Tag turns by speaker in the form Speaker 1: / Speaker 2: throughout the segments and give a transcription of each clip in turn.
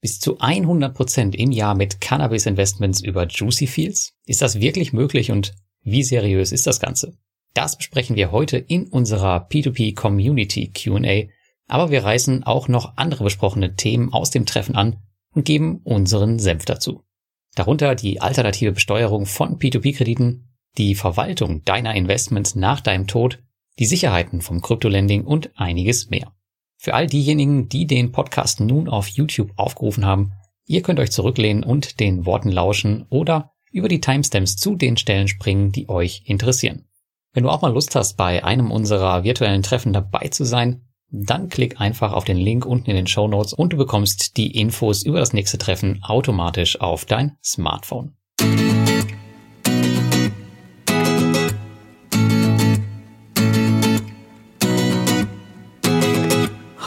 Speaker 1: Bis zu 100 Prozent im Jahr mit Cannabis Investments über Juicy Fields? Ist das wirklich möglich und wie seriös ist das Ganze? Das besprechen wir heute in unserer P2P Community Q&A, aber wir reißen auch noch andere besprochene Themen aus dem Treffen an und geben unseren Senf dazu. Darunter die alternative Besteuerung von P2P-Krediten, die Verwaltung deiner Investments nach deinem Tod, die Sicherheiten vom Kryptolending und einiges mehr. Für all diejenigen, die den Podcast nun auf YouTube aufgerufen haben, ihr könnt euch zurücklehnen und den Worten lauschen oder über die Timestamps zu den Stellen springen, die euch interessieren. Wenn du auch mal Lust hast, bei einem unserer virtuellen Treffen dabei zu sein, dann klick einfach auf den Link unten in den Show Notes und du bekommst die Infos über das nächste Treffen automatisch auf dein Smartphone.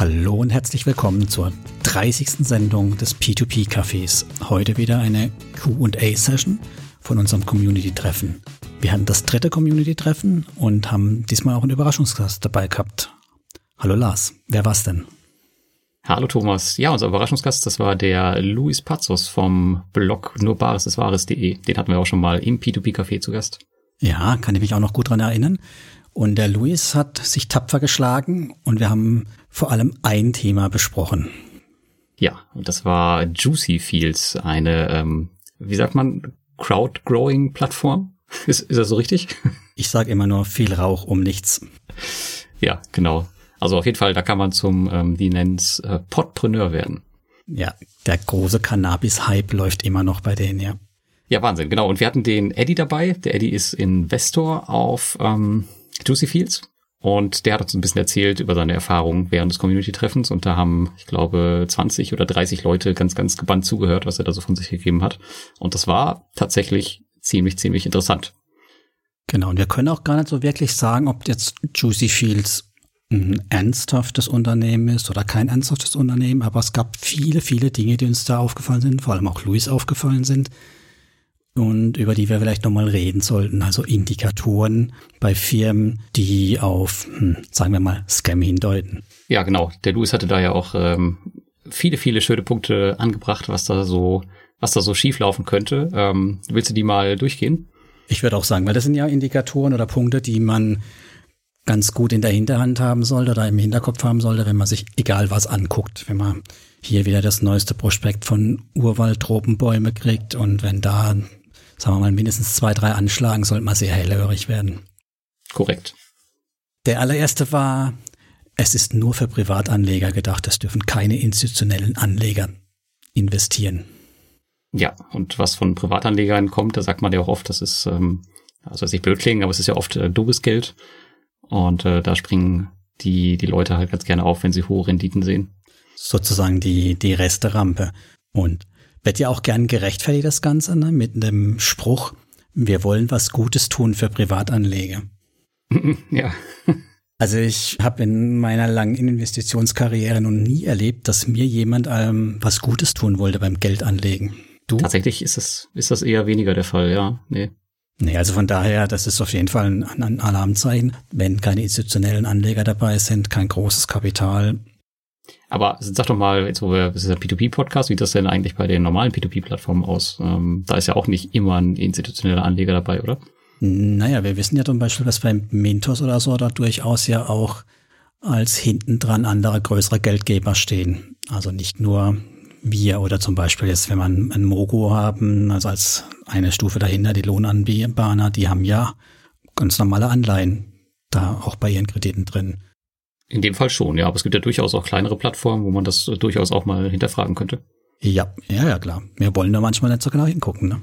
Speaker 2: Hallo und herzlich willkommen zur 30. Sendung des P2P Cafés. Heute wieder eine Q&A-Session von unserem Community-Treffen. Wir hatten das dritte Community-Treffen und haben diesmal auch einen Überraschungsgast dabei gehabt. Hallo Lars, wer war's denn?
Speaker 1: Hallo Thomas. Ja, unser Überraschungsgast, das war der Luis Pazos vom Blog nurbareseswahres.de. Den hatten wir auch schon mal im P2P Café zu Gast.
Speaker 2: Ja, kann ich mich auch noch gut dran erinnern. Und der Luis hat sich tapfer geschlagen und wir haben vor allem ein Thema besprochen.
Speaker 1: Ja, und das war Juicy Fields, eine, ähm, wie sagt man, Crowd-Growing-Plattform. Ist, ist das so richtig?
Speaker 2: Ich sage immer nur viel Rauch um nichts.
Speaker 1: Ja, genau. Also auf jeden Fall, da kann man zum, ähm, die nennen's äh, Podpreneur werden.
Speaker 2: Ja, der große Cannabis-Hype läuft immer noch bei denen, ja.
Speaker 1: Ja, Wahnsinn, genau. Und wir hatten den Eddie dabei. Der Eddie ist Investor auf ähm, Juicy Fields. Und der hat uns ein bisschen erzählt über seine Erfahrungen während des Community-Treffens. Und da haben, ich glaube, 20 oder 30 Leute ganz, ganz gebannt zugehört, was er da so von sich gegeben hat. Und das war tatsächlich ziemlich, ziemlich interessant.
Speaker 2: Genau. Und wir können auch gar nicht so wirklich sagen, ob jetzt Juicy Fields ein ernsthaftes Unternehmen ist oder kein ernsthaftes Unternehmen. Aber es gab viele, viele Dinge, die uns da aufgefallen sind, vor allem auch Luis aufgefallen sind, und über die wir vielleicht nochmal reden sollten. Also Indikatoren bei Firmen, die auf, hm, sagen wir mal, Scam hindeuten.
Speaker 1: Ja, genau. Der Louis hatte da ja auch ähm, viele, viele schöne Punkte angebracht, was da so, was da so schief laufen könnte. Ähm, willst du die mal durchgehen?
Speaker 2: Ich würde auch sagen, weil das sind ja Indikatoren oder Punkte, die man ganz gut in der Hinterhand haben sollte oder im Hinterkopf haben sollte, wenn man sich egal was anguckt. Wenn man hier wieder das neueste Prospekt von Urwald Tropenbäume kriegt und wenn da sagen wir mal, mindestens zwei, drei anschlagen, sollte man sehr hellhörig werden.
Speaker 1: Korrekt.
Speaker 2: Der allererste war, es ist nur für Privatanleger gedacht, es dürfen keine institutionellen Anleger investieren.
Speaker 1: Ja, und was von Privatanlegern kommt, da sagt man ja auch oft, das ist, ähm, also nicht blöd klingen, aber es ist ja oft äh, doofes Geld. Und äh, da springen die, die Leute halt ganz gerne auf, wenn sie hohe Renditen sehen.
Speaker 2: Sozusagen die, die Resterampe. Und wird ja auch gern gerechtfertigt, das Ganze, ne? mit einem Spruch, wir wollen was Gutes tun für Privatanleger.
Speaker 1: Ja.
Speaker 2: Also ich habe in meiner langen Investitionskarriere noch nie erlebt, dass mir jemand ähm, was Gutes tun wollte beim Geldanlegen.
Speaker 1: Du? Tatsächlich ist das, ist das eher weniger der Fall, ja. Nee.
Speaker 2: Nee, also von daher, das ist auf jeden Fall ein, ein Alarmzeichen. Wenn keine institutionellen Anleger dabei sind, kein großes Kapital,
Speaker 1: aber sag doch mal, jetzt wo wir, das ist ein P2P-Podcast, wie das denn eigentlich bei den normalen P2P-Plattformen aus? Ähm, da ist ja auch nicht immer ein institutioneller Anleger dabei, oder?
Speaker 2: Naja, wir wissen ja zum Beispiel, dass beim Mintos oder so da durchaus ja auch als hintendran andere größere Geldgeber stehen. Also nicht nur wir oder zum Beispiel jetzt, wenn man ein Mogo haben, also als eine Stufe dahinter, die Lohnanbahner, die haben ja ganz normale Anleihen da auch bei ihren Krediten drin.
Speaker 1: In dem Fall schon, ja. Aber es gibt ja durchaus auch kleinere Plattformen, wo man das durchaus auch mal hinterfragen könnte.
Speaker 2: Ja, ja, ja, klar. Wir wollen da manchmal nicht so genau hingucken, ne?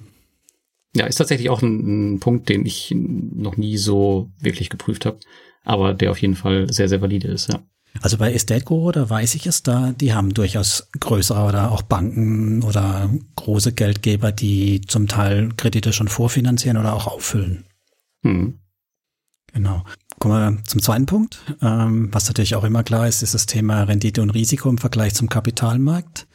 Speaker 1: Ja, ist tatsächlich auch ein, ein Punkt, den ich noch nie so wirklich geprüft habe, aber der auf jeden Fall sehr, sehr valide ist, ja.
Speaker 2: Also bei Estate Guru, da weiß ich es da, die haben durchaus größere oder auch Banken oder große Geldgeber, die zum Teil Kredite schon vorfinanzieren oder auch auffüllen. Hm. Genau. Kommen wir zum zweiten Punkt. Ähm, was natürlich auch immer klar ist, ist das Thema Rendite und Risiko im Vergleich zum Kapitalmarkt.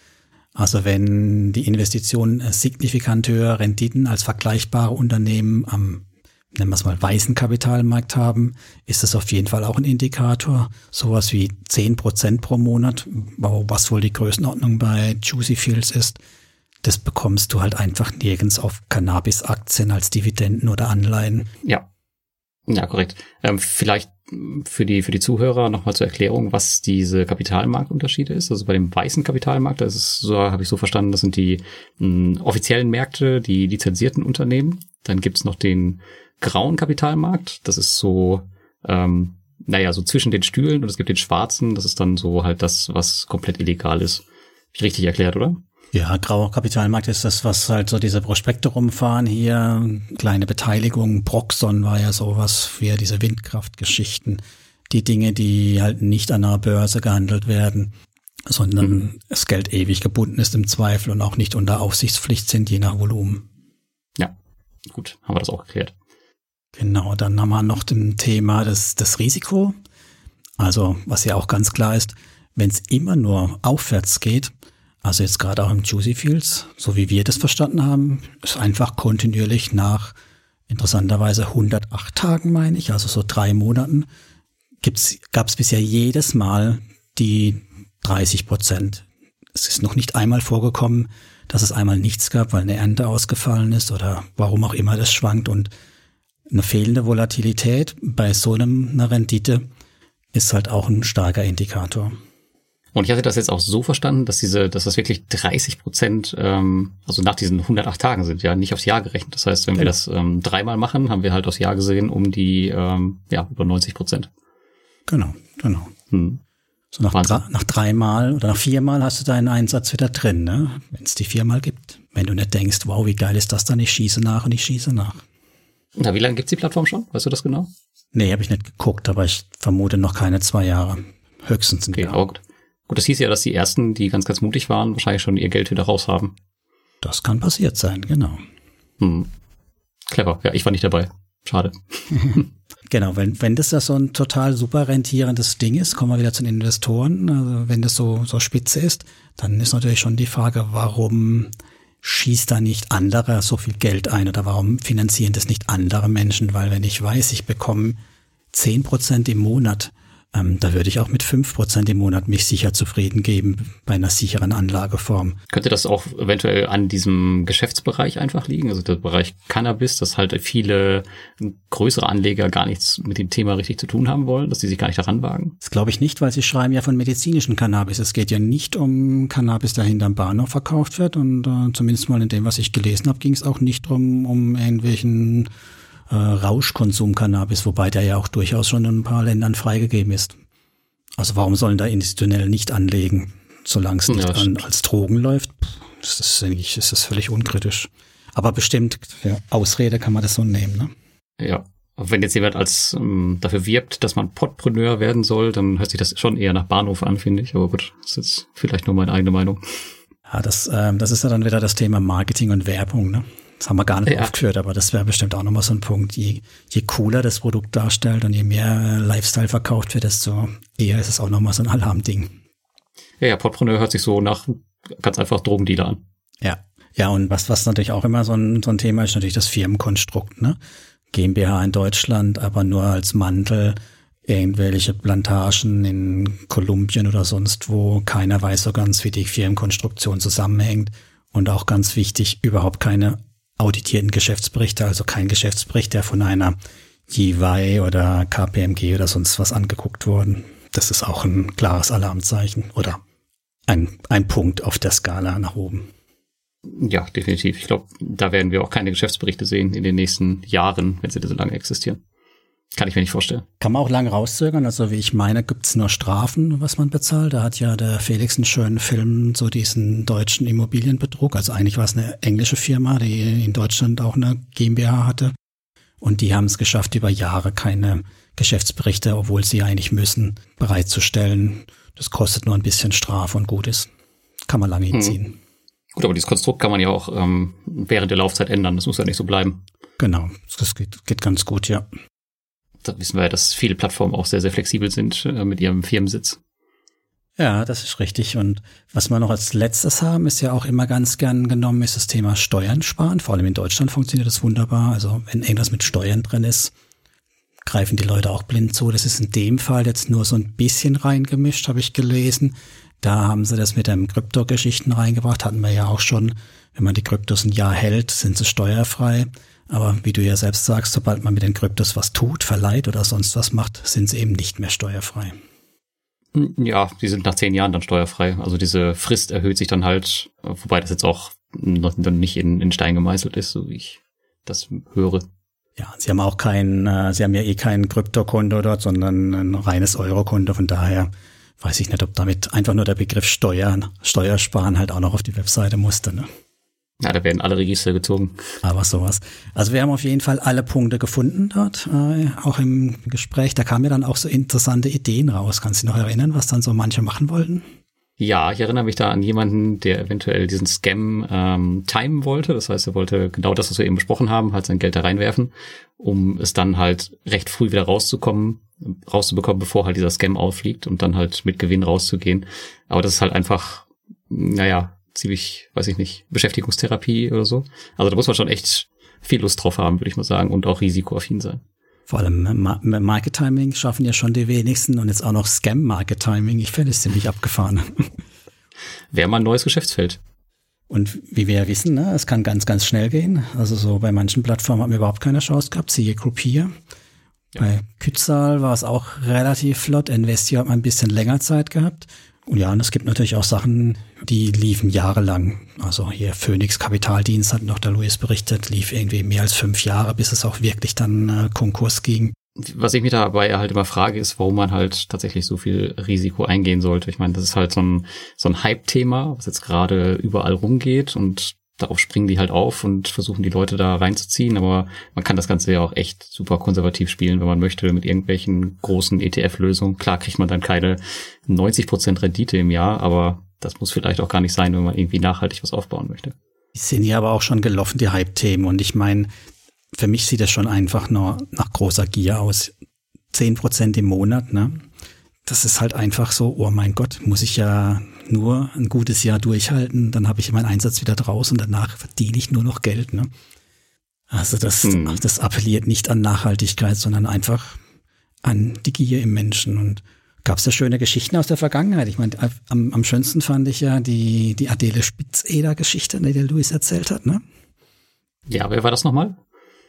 Speaker 2: Also wenn die Investitionen signifikant höher Renditen als vergleichbare Unternehmen am nennen wir es mal, weißen Kapitalmarkt haben, ist das auf jeden Fall auch ein Indikator. Sowas wie zehn Prozent pro Monat, was wohl die Größenordnung bei Juicy Fields ist, das bekommst du halt einfach nirgends auf Cannabis-Aktien als Dividenden oder Anleihen.
Speaker 1: Ja. Ja, korrekt. Ähm, vielleicht für die, für die Zuhörer nochmal zur Erklärung, was diese Kapitalmarktunterschiede ist. Also bei dem weißen Kapitalmarkt, das ist so, habe ich so verstanden, das sind die mh, offiziellen Märkte, die lizenzierten Unternehmen. Dann gibt's noch den grauen Kapitalmarkt. Das ist so, ähm, naja, so zwischen den Stühlen und es gibt den schwarzen, das ist dann so halt das, was komplett illegal ist. ich richtig erklärt, oder?
Speaker 2: Ja, grauer Kapitalmarkt ist das, was halt so diese Prospekte rumfahren hier, kleine Beteiligung, Proxon war ja sowas für diese Windkraftgeschichten, die Dinge, die halt nicht an der Börse gehandelt werden, sondern mhm. das Geld ewig gebunden ist im Zweifel und auch nicht unter Aufsichtspflicht sind, je nach Volumen.
Speaker 1: Ja, gut, haben wir das auch geklärt.
Speaker 2: Genau, dann haben wir noch dem Thema das, das Risiko. Also, was ja auch ganz klar ist, wenn es immer nur aufwärts geht, also jetzt gerade auch im Juicy Fields, so wie wir das verstanden haben, ist einfach kontinuierlich nach interessanterweise 108 Tagen, meine ich, also so drei Monaten, gab es bisher jedes Mal die 30 Prozent. Es ist noch nicht einmal vorgekommen, dass es einmal nichts gab, weil eine Ernte ausgefallen ist oder warum auch immer das schwankt und eine fehlende Volatilität bei so einem, einer Rendite ist halt auch ein starker Indikator.
Speaker 1: Und ich hatte das jetzt auch so verstanden, dass diese, dass das wirklich 30 Prozent, ähm, also nach diesen 108 Tagen sind, ja, nicht aufs Jahr gerechnet. Das heißt, wenn genau. wir das ähm, dreimal machen, haben wir halt aufs Jahr gesehen um die, ähm, ja, über 90 Prozent.
Speaker 2: Genau, genau. Hm. So nach, drei, nach dreimal oder nach viermal hast du deinen Einsatz wieder drin, ne? wenn es die viermal gibt. Wenn du nicht denkst, wow, wie geil ist das dann, ich schieße nach und ich schieße nach.
Speaker 1: Na, wie lange gibt's die Plattform schon? Weißt du das genau?
Speaker 2: Nee, habe ich nicht geguckt, aber ich vermute noch keine zwei Jahre. Höchstens ein okay, Jahr.
Speaker 1: Gut. das hieß ja, dass die ersten, die ganz, ganz mutig waren, wahrscheinlich schon ihr Geld wieder raus haben.
Speaker 2: Das kann passiert sein, genau.
Speaker 1: Hm. Clever. Ja, ich war nicht dabei. Schade.
Speaker 2: genau, wenn, wenn das ja so ein total super rentierendes Ding ist, kommen wir wieder zu den Investoren. Also wenn das so, so spitze ist, dann ist natürlich schon die Frage, warum schießt da nicht andere so viel Geld ein oder warum finanzieren das nicht andere Menschen? Weil wenn ich weiß, ich bekomme zehn Prozent im Monat ähm, da würde ich auch mit fünf Prozent im Monat mich sicher zufrieden geben bei einer sicheren Anlageform.
Speaker 1: Könnte das auch eventuell an diesem Geschäftsbereich einfach liegen? Also der Bereich Cannabis, dass halt viele größere Anleger gar nichts mit dem Thema richtig zu tun haben wollen, dass die sich gar nicht daran wagen?
Speaker 2: Das glaube ich nicht, weil sie schreiben ja von medizinischen Cannabis. Es geht ja nicht um Cannabis, der hinterm Bahnhof verkauft wird. Und äh, zumindest mal in dem, was ich gelesen habe, ging es auch nicht drum, um irgendwelchen äh, Rauschkonsum-Cannabis, wobei der ja auch durchaus schon in ein paar Ländern freigegeben ist. Also warum sollen da institutionell nicht anlegen, solange es nicht ja, an, als Drogen läuft? Das ist, denke ich, ist das völlig unkritisch. Aber bestimmt, ja, Ausrede kann man das so nehmen, ne?
Speaker 1: Ja. Wenn jetzt jemand als ähm, dafür wirbt, dass man Podpreneur werden soll, dann hört sich das schon eher nach Bahnhof an, finde ich. Aber gut, das ist jetzt vielleicht nur meine eigene Meinung.
Speaker 2: Ja, das, ähm, das ist ja dann wieder das Thema Marketing und Werbung, ne? Das haben wir gar nicht ja. aufgeführt, aber das wäre bestimmt auch nochmal so ein Punkt. Je, je cooler das Produkt darstellt und je mehr Lifestyle verkauft wird, desto eher ist es auch nochmal so ein Alarmding.
Speaker 1: Ja, ja, Portpreneur hört sich so nach ganz einfach Drogendealer an.
Speaker 2: Ja. Ja, und was, was natürlich auch immer so ein, so ein Thema ist, natürlich das Firmenkonstrukt, ne? GmbH in Deutschland, aber nur als Mantel irgendwelche Plantagen in Kolumbien oder sonst wo. Keiner weiß so ganz, wie die Firmenkonstruktion zusammenhängt. Und auch ganz wichtig, überhaupt keine auditierten Geschäftsberichte, also kein Geschäftsbericht, der von einer GY oder KPMG oder sonst was angeguckt worden. Das ist auch ein klares Alarmzeichen oder ein, ein Punkt auf der Skala nach oben.
Speaker 1: Ja, definitiv. Ich glaube, da werden wir auch keine Geschäftsberichte sehen in den nächsten Jahren, wenn sie so lange existieren. Kann ich mir nicht vorstellen.
Speaker 2: Kann man auch lange rauszögern. Also wie ich meine, gibt's nur Strafen, was man bezahlt. Da hat ja der Felix einen schönen Film, so diesen deutschen Immobilienbetrug. Also eigentlich war es eine englische Firma, die in Deutschland auch eine GmbH hatte. Und die haben es geschafft, über Jahre keine Geschäftsberichte, obwohl sie eigentlich müssen, bereitzustellen. Das kostet nur ein bisschen Strafe und gut ist. Kann man lange hm. hinziehen. Hm.
Speaker 1: Gut, aber dieses Konstrukt kann man ja auch ähm, während der Laufzeit ändern. Das muss ja nicht so bleiben.
Speaker 2: Genau, das geht, geht ganz gut, ja
Speaker 1: da wissen wir ja, dass viele Plattformen auch sehr, sehr flexibel sind äh, mit ihrem Firmensitz.
Speaker 2: Ja, das ist richtig. Und was wir noch als letztes haben, ist ja auch immer ganz gern genommen, ist das Thema Steuern sparen. Vor allem in Deutschland funktioniert das wunderbar. Also wenn irgendwas mit Steuern drin ist, greifen die Leute auch blind zu. Das ist in dem Fall jetzt nur so ein bisschen reingemischt, habe ich gelesen. Da haben sie das mit den Kryptogeschichten reingebracht, hatten wir ja auch schon. Wenn man die Kryptos ein Jahr hält, sind sie steuerfrei. Aber wie du ja selbst sagst, sobald man mit den Kryptos was tut, verleiht oder sonst was macht, sind sie eben nicht mehr steuerfrei.
Speaker 1: Ja, die sind nach zehn Jahren dann steuerfrei. Also diese Frist erhöht sich dann halt, wobei das jetzt auch noch nicht in, in Stein gemeißelt ist, so wie ich das höre.
Speaker 2: Ja, sie haben auch kein, äh, sie haben ja eh kein Kryptokonto dort, sondern ein reines Eurokonto. Von daher weiß ich nicht, ob damit einfach nur der Begriff Steuern, Steuersparen halt auch noch auf die Webseite musste. Ne?
Speaker 1: Ja, da werden alle Register gezogen.
Speaker 2: Aber sowas. Also wir haben auf jeden Fall alle Punkte gefunden dort, äh, auch im Gespräch. Da kamen ja dann auch so interessante Ideen raus. Kannst du dich noch erinnern, was dann so manche machen wollten?
Speaker 1: Ja, ich erinnere mich da an jemanden, der eventuell diesen Scam ähm, timen wollte. Das heißt, er wollte genau das, was wir eben besprochen haben, halt sein Geld da reinwerfen, um es dann halt recht früh wieder rauszukommen, rauszubekommen, bevor halt dieser Scam auffliegt und dann halt mit Gewinn rauszugehen. Aber das ist halt einfach, naja, ziemlich, weiß ich nicht, Beschäftigungstherapie oder so. Also da muss man schon echt viel Lust drauf haben, würde ich mal sagen, und auch risikoaffin sein.
Speaker 2: Vor allem Market Timing schaffen ja schon die wenigsten und jetzt auch noch Scam Market Timing. Ich finde es ziemlich abgefahren.
Speaker 1: Wäre mal ein neues Geschäftsfeld.
Speaker 2: Und wie wir ja wissen, ne, es kann ganz, ganz schnell gehen. Also so bei manchen Plattformen haben wir überhaupt keine Chance gehabt, siehe Groupier. Ja. Bei Kützal war es auch relativ flott. Investio hat man ein bisschen länger Zeit gehabt. Und ja, und es gibt natürlich auch Sachen, die liefen jahrelang. Also hier Phoenix Kapitaldienst hat noch der Luis berichtet, lief irgendwie mehr als fünf Jahre, bis es auch wirklich dann äh, Konkurs ging.
Speaker 1: Was ich mich dabei halt immer frage, ist, warum man halt tatsächlich so viel Risiko eingehen sollte. Ich meine, das ist halt so ein, so ein Hype-Thema, was jetzt gerade überall rumgeht und darauf springen die halt auf und versuchen die Leute da reinzuziehen, aber man kann das Ganze ja auch echt super konservativ spielen, wenn man möchte, mit irgendwelchen großen ETF-Lösungen. Klar kriegt man dann keine 90% Rendite im Jahr, aber das muss vielleicht auch gar nicht sein, wenn man irgendwie nachhaltig was aufbauen möchte.
Speaker 2: Die sind ja aber auch schon gelaufen, die Hype-Themen. Und ich meine, für mich sieht das schon einfach nur nach großer Gier aus. 10% im Monat, ne? das ist halt einfach so, oh mein Gott, muss ich ja nur ein gutes Jahr durchhalten, dann habe ich meinen Einsatz wieder draus und danach verdiene ich nur noch Geld. Ne? Also das, hm. das appelliert nicht an Nachhaltigkeit, sondern einfach an die Gier im Menschen. Und gab es da schöne Geschichten aus der Vergangenheit. Ich meine, am, am schönsten fand ich ja die, die Adele Spitzeder-Geschichte, die der Luis erzählt hat. Ne?
Speaker 1: Ja, wer war das nochmal?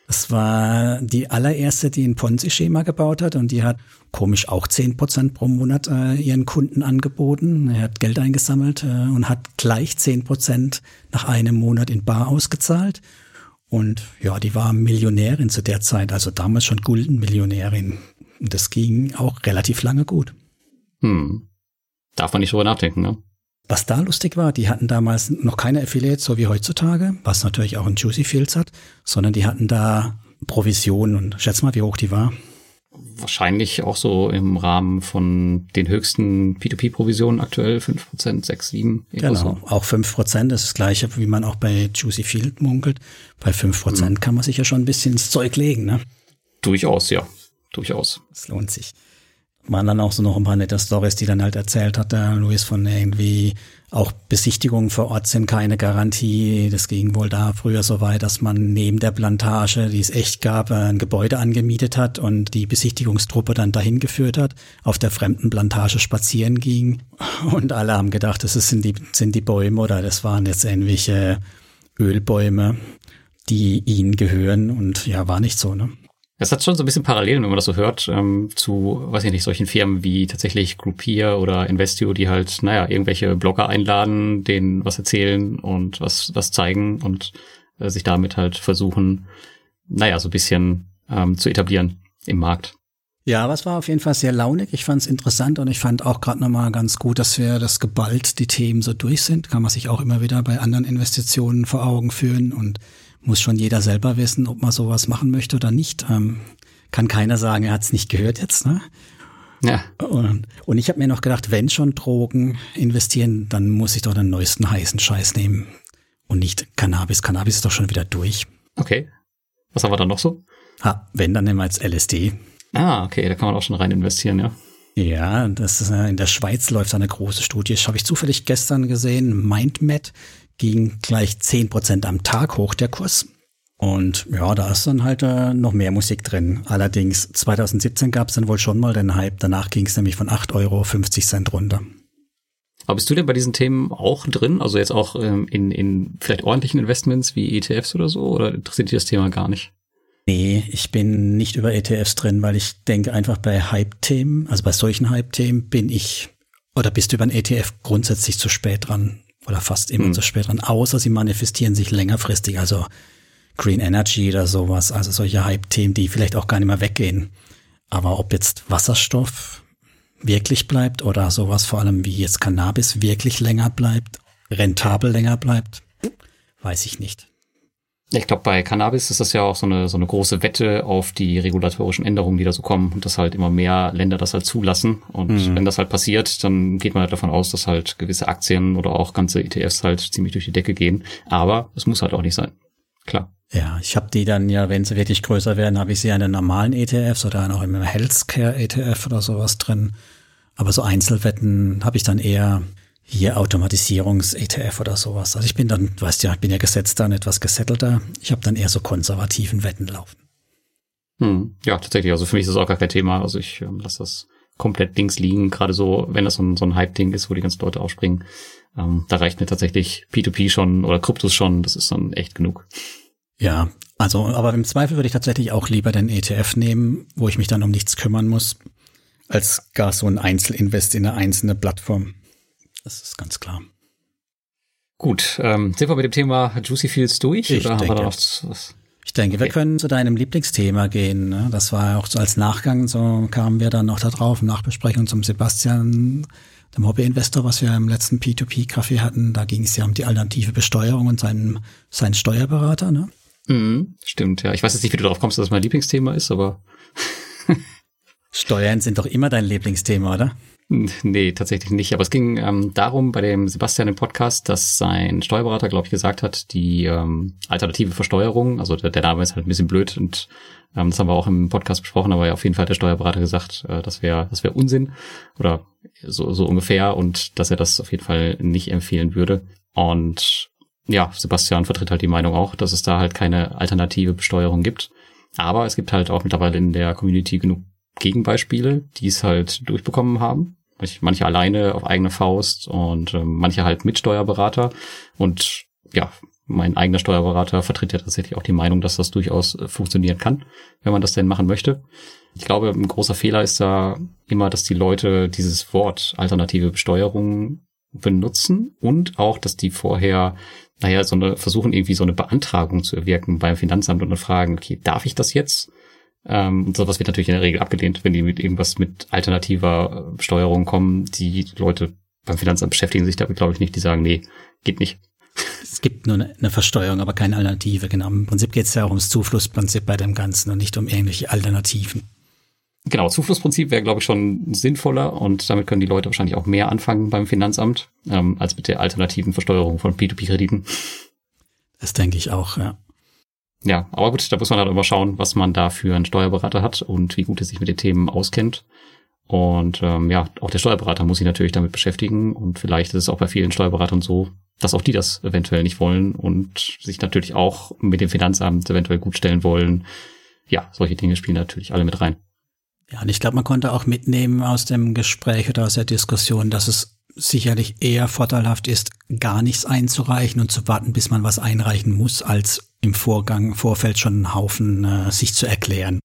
Speaker 2: Das war die allererste, die ein Ponzi-Schema gebaut hat und die hat komisch auch zehn Prozent pro Monat äh, ihren Kunden angeboten. Er hat Geld eingesammelt äh, und hat gleich zehn Prozent nach einem Monat in Bar ausgezahlt. Und ja, die war Millionärin zu der Zeit, also damals schon Gulden-Millionärin. Und das ging auch relativ lange gut.
Speaker 1: Hm. Darf man nicht drüber nachdenken, ne?
Speaker 2: Was da lustig war, die hatten damals noch keine Affiliates, so wie heutzutage, was natürlich auch ein Juicy Fields hat, sondern die hatten da Provisionen und schätz mal, wie hoch die war.
Speaker 1: Wahrscheinlich auch so im Rahmen von den höchsten P2P-Provisionen aktuell, 5%, 6, 7.
Speaker 2: Genau, so. auch 5% ist das gleiche, wie man auch bei Juicy Field munkelt. Bei 5% mhm. kann man sich ja schon ein bisschen ins Zeug legen, ne?
Speaker 1: Durchaus, ja. Durchaus.
Speaker 2: Es lohnt sich waren dann auch so noch ein paar nette Stories, die dann halt erzählt hat, der Luis von irgendwie auch Besichtigungen vor Ort sind keine Garantie. Das ging wohl da früher so weit, dass man neben der Plantage, die es echt gab, ein Gebäude angemietet hat und die Besichtigungstruppe dann dahin geführt hat, auf der fremden Plantage spazieren ging. Und alle haben gedacht, das sind die, sind die Bäume oder das waren jetzt irgendwelche Ölbäume, die ihnen gehören. Und ja, war nicht so, ne?
Speaker 1: Es hat schon so ein bisschen Parallelen, wenn man das so hört, ähm, zu, weiß ich nicht, solchen Firmen wie tatsächlich Groupier oder Investio, die halt, naja, irgendwelche Blogger einladen, denen was erzählen und was, was zeigen und äh, sich damit halt versuchen, naja, so ein bisschen ähm, zu etablieren im Markt.
Speaker 2: Ja, aber es war auf jeden Fall sehr launig. Ich fand es interessant und ich fand auch gerade nochmal ganz gut, dass wir das geballt die Themen so durch sind. Kann man sich auch immer wieder bei anderen Investitionen vor Augen führen und muss schon jeder selber wissen, ob man sowas machen möchte oder nicht. Ähm, kann keiner sagen, er hat es nicht gehört jetzt. Ne? Ja. Und, und ich habe mir noch gedacht, wenn schon Drogen investieren, dann muss ich doch den neuesten heißen Scheiß nehmen und nicht Cannabis. Cannabis ist doch schon wieder durch.
Speaker 1: Okay. Was haben wir dann noch so?
Speaker 2: Ha, wenn, dann nehmen wir jetzt LSD.
Speaker 1: Ah, okay, da kann man auch schon rein investieren, ja.
Speaker 2: Ja, das ist, in der Schweiz läuft eine große Studie. Das habe ich zufällig gestern gesehen. MindMed ging gleich zehn Prozent am Tag hoch, der Kurs. Und ja, da ist dann halt äh, noch mehr Musik drin. Allerdings 2017 gab es dann wohl schon mal den Hype. Danach ging es nämlich von 8 Euro 50 Cent runter.
Speaker 1: Aber bist du denn bei diesen Themen auch drin? Also jetzt auch ähm, in, in vielleicht ordentlichen Investments wie ETFs oder so? Oder interessiert dich das Thema gar nicht?
Speaker 2: Nee, ich bin nicht über ETFs drin, weil ich denke einfach bei Hype-Themen, also bei solchen Hype-Themen bin ich oder bist du über ein ETF grundsätzlich zu spät dran oder fast immer hm. zu spät dran, außer sie manifestieren sich längerfristig, also Green Energy oder sowas, also solche Hype-Themen, die vielleicht auch gar nicht mehr weggehen. Aber ob jetzt Wasserstoff wirklich bleibt oder sowas vor allem wie jetzt Cannabis wirklich länger bleibt, rentabel länger bleibt, weiß ich nicht.
Speaker 1: Ich glaube, bei Cannabis ist das ja auch so eine, so eine große Wette auf die regulatorischen Änderungen, die da so kommen und dass halt immer mehr Länder das halt zulassen. Und mhm. wenn das halt passiert, dann geht man halt davon aus, dass halt gewisse Aktien oder auch ganze ETFs halt ziemlich durch die Decke gehen. Aber es muss halt auch nicht sein. Klar.
Speaker 2: Ja, ich habe die dann ja, wenn sie wirklich größer werden, habe ich sie in den normalen ETFs oder auch im Healthcare ETF oder sowas drin. Aber so Einzelwetten habe ich dann eher hier Automatisierungs-ETF oder sowas. Also ich bin dann, weißt ja, ich bin ja gesetzt dann etwas gesettelter. Ich habe dann eher so konservativen Wetten laufen.
Speaker 1: Hm, ja, tatsächlich. Also für mich ist das auch gar kein Thema. Also ich ähm, lasse das komplett links liegen. Gerade so, wenn das so ein, so ein Hype-Ding ist, wo die ganzen Leute aufspringen. Ähm, da reicht mir tatsächlich P2P schon oder Kryptos schon. Das ist dann echt genug.
Speaker 2: Ja, also, aber im Zweifel würde ich tatsächlich auch lieber den ETF nehmen, wo ich mich dann um nichts kümmern muss, als gar so ein Einzelinvest in eine einzelne Plattform. Das ist ganz klar.
Speaker 1: Gut, ähm, sind wir mit dem Thema Juicy Fields durch?
Speaker 2: Ich oder denke, haben wir noch was? Ich denke, okay. wir können zu deinem Lieblingsthema gehen. Ne? Das war auch so als Nachgang, so kamen wir dann noch da drauf, Nachbesprechung zum Sebastian, dem Hobbyinvestor, was wir im letzten P2P-Café hatten. Da ging es ja um die alternative Besteuerung und seinen, seinen Steuerberater. Ne?
Speaker 1: Mhm, stimmt, ja. Ich weiß jetzt nicht, wie du darauf kommst, dass das mein Lieblingsthema ist, aber.
Speaker 2: Steuern sind doch immer dein Lieblingsthema, oder?
Speaker 1: Nee, tatsächlich nicht. Aber es ging ähm, darum bei dem Sebastian im Podcast, dass sein Steuerberater, glaube ich, gesagt hat, die ähm, alternative Versteuerung, also der, der Name ist halt ein bisschen blöd und ähm, das haben wir auch im Podcast besprochen, aber ja, auf jeden Fall hat der Steuerberater gesagt, äh, das wäre das wäre Unsinn oder so, so ungefähr und dass er das auf jeden Fall nicht empfehlen würde. Und ja, Sebastian vertritt halt die Meinung auch, dass es da halt keine alternative Besteuerung gibt. Aber es gibt halt auch mittlerweile in der Community genug Gegenbeispiele, die es halt durchbekommen haben. Manche alleine auf eigene Faust und äh, manche halt mit Steuerberater. Und ja, mein eigener Steuerberater vertritt ja tatsächlich auch die Meinung, dass das durchaus äh, funktionieren kann, wenn man das denn machen möchte. Ich glaube, ein großer Fehler ist da immer, dass die Leute dieses Wort alternative Besteuerung benutzen und auch, dass die vorher, naja, so eine, versuchen irgendwie so eine Beantragung zu erwirken beim Finanzamt und dann fragen, okay, darf ich das jetzt? Ähm, und sowas wird natürlich in der Regel abgelehnt, wenn die mit irgendwas mit alternativer äh, Steuerung kommen. Die Leute beim Finanzamt beschäftigen sich damit, glaube ich, nicht. Die sagen, nee, geht nicht.
Speaker 2: Es gibt nur eine Versteuerung, aber keine Alternative. Genau. Im Prinzip geht es ja auch ums Zuflussprinzip bei dem Ganzen und nicht um irgendwelche Alternativen.
Speaker 1: Genau, Zuflussprinzip wäre, glaube ich, schon sinnvoller und damit können die Leute wahrscheinlich auch mehr anfangen beim Finanzamt, ähm, als mit der alternativen Versteuerung von P2P-Krediten.
Speaker 2: Das denke ich auch, ja.
Speaker 1: Ja, aber gut, da muss man halt immer schauen, was man da für einen Steuerberater hat und wie gut er sich mit den Themen auskennt. Und ähm, ja, auch der Steuerberater muss sich natürlich damit beschäftigen und vielleicht ist es auch bei vielen Steuerberatern so, dass auch die das eventuell nicht wollen und sich natürlich auch mit dem Finanzamt eventuell gut stellen wollen. Ja, solche Dinge spielen natürlich alle mit rein.
Speaker 2: Ja, und ich glaube, man konnte auch mitnehmen aus dem Gespräch oder aus der Diskussion, dass es sicherlich eher vorteilhaft ist, gar nichts einzureichen und zu warten, bis man was einreichen muss, als im Vorgang, Vorfeld schon einen Haufen äh, sich zu erklären.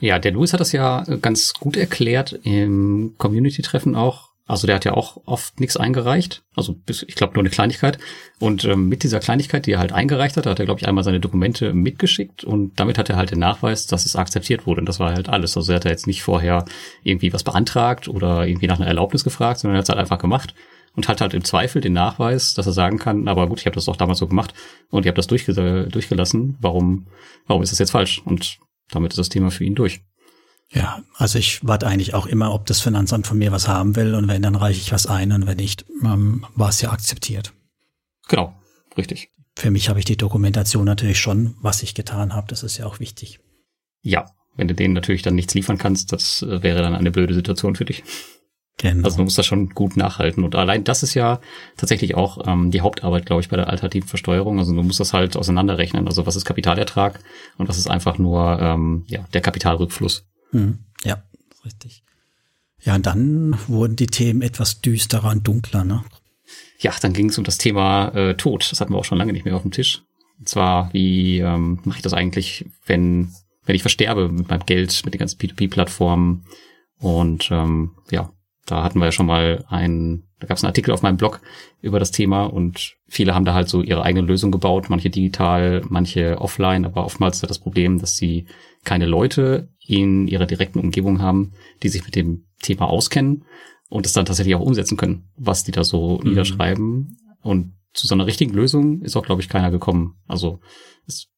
Speaker 1: Ja, der Louis hat das ja ganz gut erklärt im Community-Treffen auch. Also der hat ja auch oft nichts eingereicht, also bis, ich glaube nur eine Kleinigkeit. Und ähm, mit dieser Kleinigkeit, die er halt eingereicht hat, hat er, glaube ich, einmal seine Dokumente mitgeschickt und damit hat er halt den Nachweis, dass es akzeptiert wurde. Und das war halt alles. Also er hat jetzt nicht vorher irgendwie was beantragt oder irgendwie nach einer Erlaubnis gefragt, sondern er hat es halt einfach gemacht und hat halt im Zweifel den Nachweis, dass er sagen kann, aber gut, ich habe das doch damals so gemacht und ich habe das durchge durchgelassen. Warum, warum ist das jetzt falsch? Und damit ist das Thema für ihn durch.
Speaker 2: Ja, also ich warte eigentlich auch immer, ob das Finanzamt von mir was haben will und wenn, dann reiche ich was ein und wenn nicht, ähm, war es ja akzeptiert.
Speaker 1: Genau, richtig.
Speaker 2: Für mich habe ich die Dokumentation natürlich schon, was ich getan habe, das ist ja auch wichtig.
Speaker 1: Ja, Wenn du denen natürlich dann nichts liefern kannst, das äh, wäre dann eine blöde Situation für dich.
Speaker 2: Genau.
Speaker 1: Also man muss das schon gut nachhalten. Und allein das ist ja tatsächlich auch ähm, die Hauptarbeit, glaube ich, bei der alternativen Versteuerung. Also du musst das halt auseinanderrechnen. Also was ist Kapitalertrag und was ist einfach nur ähm, ja, der Kapitalrückfluss.
Speaker 2: Mhm. Ja, richtig. Ja, und dann wurden die Themen etwas düsterer und dunkler, ne?
Speaker 1: Ja, dann ging es um das Thema äh, Tod. Das hatten wir auch schon lange nicht mehr auf dem Tisch. Und zwar, wie ähm, mache ich das eigentlich, wenn, wenn ich versterbe mit meinem Geld, mit den ganzen P2P-Plattformen? Und ähm, ja, da hatten wir ja schon mal einen, da gab es einen Artikel auf meinem Blog über das Thema und viele haben da halt so ihre eigene Lösung gebaut, manche digital, manche offline, aber oftmals ist das Problem, dass sie keine Leute in ihrer direkten Umgebung haben, die sich mit dem Thema auskennen und es dann tatsächlich auch umsetzen können, was die da so mhm. niederschreiben. Und zu so einer richtigen Lösung ist auch, glaube ich, keiner gekommen. Also es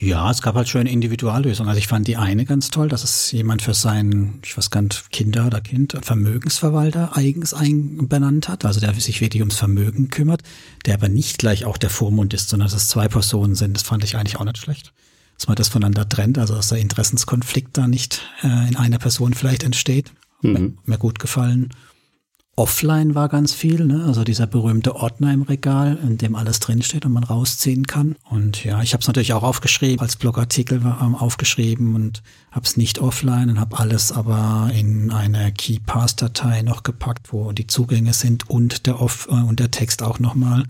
Speaker 2: ja, es gab halt schöne Individuallösungen. Also ich fand die eine ganz toll, dass es jemand für seinen, ich weiß gar nicht, Kinder oder Kind, Vermögensverwalter eigens einbenannt hat, also der sich wirklich ums Vermögen kümmert, der aber nicht gleich auch der Vormund ist, sondern dass es zwei Personen sind. Das fand ich eigentlich auch nicht schlecht. Dass man das voneinander trennt, also dass der Interessenskonflikt da nicht äh, in einer Person vielleicht entsteht. Mhm. Mir gut gefallen. Offline war ganz viel, ne? also dieser berühmte Ordner im Regal, in dem alles drinsteht und man rausziehen kann. Und ja, ich habe es natürlich auch aufgeschrieben, als Blogartikel ähm, aufgeschrieben und habe es nicht offline und habe alles aber in eine KeyPass-Datei noch gepackt, wo die Zugänge sind und der Off äh, und der Text auch nochmal,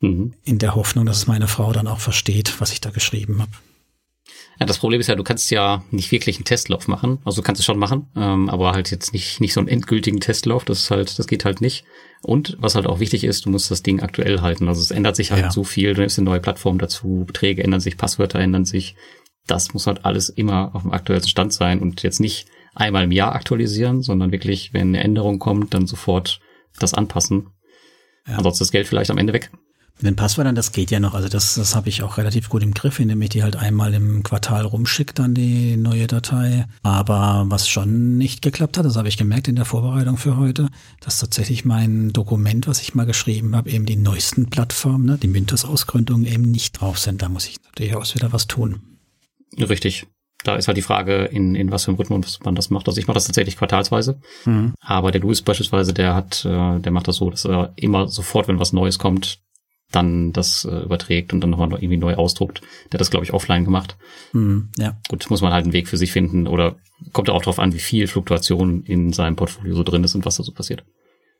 Speaker 2: mhm. in der Hoffnung, dass es meine Frau dann auch versteht, was ich da geschrieben habe.
Speaker 1: Ja, das Problem ist ja, du kannst ja nicht wirklich einen Testlauf machen. Also du kannst es schon machen, ähm, aber halt jetzt nicht, nicht so einen endgültigen Testlauf. Das ist halt, das geht halt nicht. Und was halt auch wichtig ist, du musst das Ding aktuell halten. Also es ändert sich halt ja. so viel, dann ist eine neue Plattform dazu, Beträge ändern sich, Passwörter ändern sich. Das muss halt alles immer auf dem aktuellsten Stand sein und jetzt nicht einmal im Jahr aktualisieren, sondern wirklich, wenn eine Änderung kommt, dann sofort das anpassen. Ja. Ansonsten ist das Geld vielleicht am Ende weg.
Speaker 2: Den Passwörtern, das geht ja noch. Also das, das habe ich auch relativ gut im Griff, indem ich die halt einmal im Quartal rumschicke, dann die neue Datei. Aber was schon nicht geklappt hat, das habe ich gemerkt in der Vorbereitung für heute, dass tatsächlich mein Dokument, was ich mal geschrieben habe, eben die neuesten Plattformen, ne, die Mintos-Ausgründungen eben nicht drauf sind. Da muss ich auch wieder was tun.
Speaker 1: Richtig da ist halt die Frage, in, in was für einem Rhythmus man das macht. Also ich mache das tatsächlich quartalsweise, mhm. aber der Louis beispielsweise, der hat, äh, der macht das so, dass er immer sofort, wenn was Neues kommt, dann das äh, überträgt und dann nochmal irgendwie neu ausdruckt. Der hat das, glaube ich, offline gemacht.
Speaker 2: Mhm, ja.
Speaker 1: Gut, muss man halt einen Weg für sich finden oder kommt auch darauf an, wie viel Fluktuation in seinem Portfolio so drin ist und was da so passiert.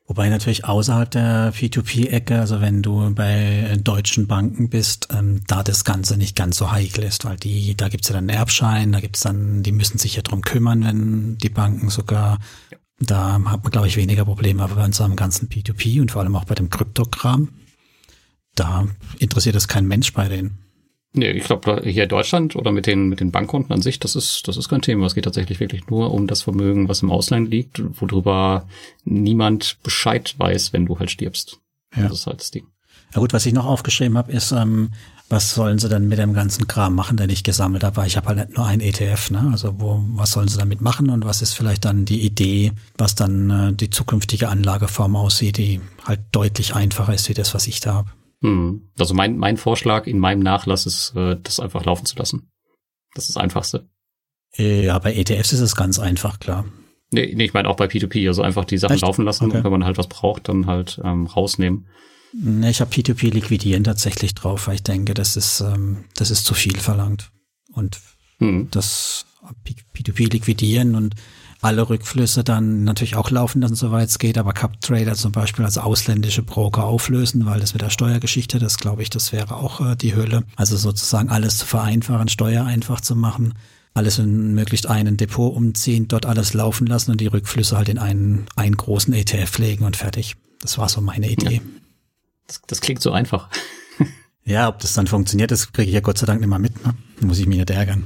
Speaker 2: Wobei natürlich außerhalb der P2P-Ecke, also wenn du bei deutschen Banken bist, ähm, da das Ganze nicht ganz so heikel ist, weil die, da gibt's ja dann einen Erbschein, da gibt's dann, die müssen sich ja drum kümmern, wenn die Banken sogar, da hat man, glaube ich, weniger Probleme, aber bei unserem ganzen P2P und vor allem auch bei dem Kryptokram, da interessiert es kein Mensch bei denen.
Speaker 1: Nee, ich glaube, hier in Deutschland oder mit den, mit den Bankkonten an sich, das ist, das ist kein Thema. Es geht tatsächlich wirklich nur um das Vermögen, was im Ausland liegt, worüber niemand Bescheid weiß, wenn du halt stirbst. Ja. Das ist halt das Ding.
Speaker 2: Ja gut, was ich noch aufgeschrieben habe, ist, ähm, was sollen sie denn mit dem ganzen Kram machen, den ich gesammelt habe? Weil ich habe halt nicht nur ein ETF, ne? Also wo, was sollen sie damit machen und was ist vielleicht dann die Idee, was dann äh, die zukünftige Anlageform aussieht, die halt deutlich einfacher ist wie das, was ich da habe.
Speaker 1: Hm. Also mein, mein Vorschlag in meinem Nachlass ist, äh, das einfach laufen zu lassen. Das ist das Einfachste.
Speaker 2: Ja, bei ETFs ist es ganz einfach, klar.
Speaker 1: Nee, nee ich meine auch bei P2P, also einfach die Sachen Echt? laufen lassen okay. und wenn man halt was braucht, dann halt ähm, rausnehmen.
Speaker 2: Nee, ich habe P2P liquidieren tatsächlich drauf, weil ich denke, das ist, ähm, das ist zu viel verlangt. Und hm. das P2P liquidieren und alle Rückflüsse dann natürlich auch laufen lassen, soweit es geht, aber Cup Trader zum Beispiel als ausländische Broker auflösen, weil das mit der Steuergeschichte, das glaube ich, das wäre auch äh, die Hölle. Also sozusagen alles zu vereinfachen, Steuer einfach zu machen, alles in möglichst einen Depot umziehen, dort alles laufen lassen und die Rückflüsse halt in einen, einen großen ETF legen und fertig. Das war so meine Idee. Ja.
Speaker 1: Das, das klingt so einfach.
Speaker 2: ja, ob das dann funktioniert, das kriege ich ja Gott sei Dank nicht mal mit. Ne? Da muss ich mich nicht ärgern.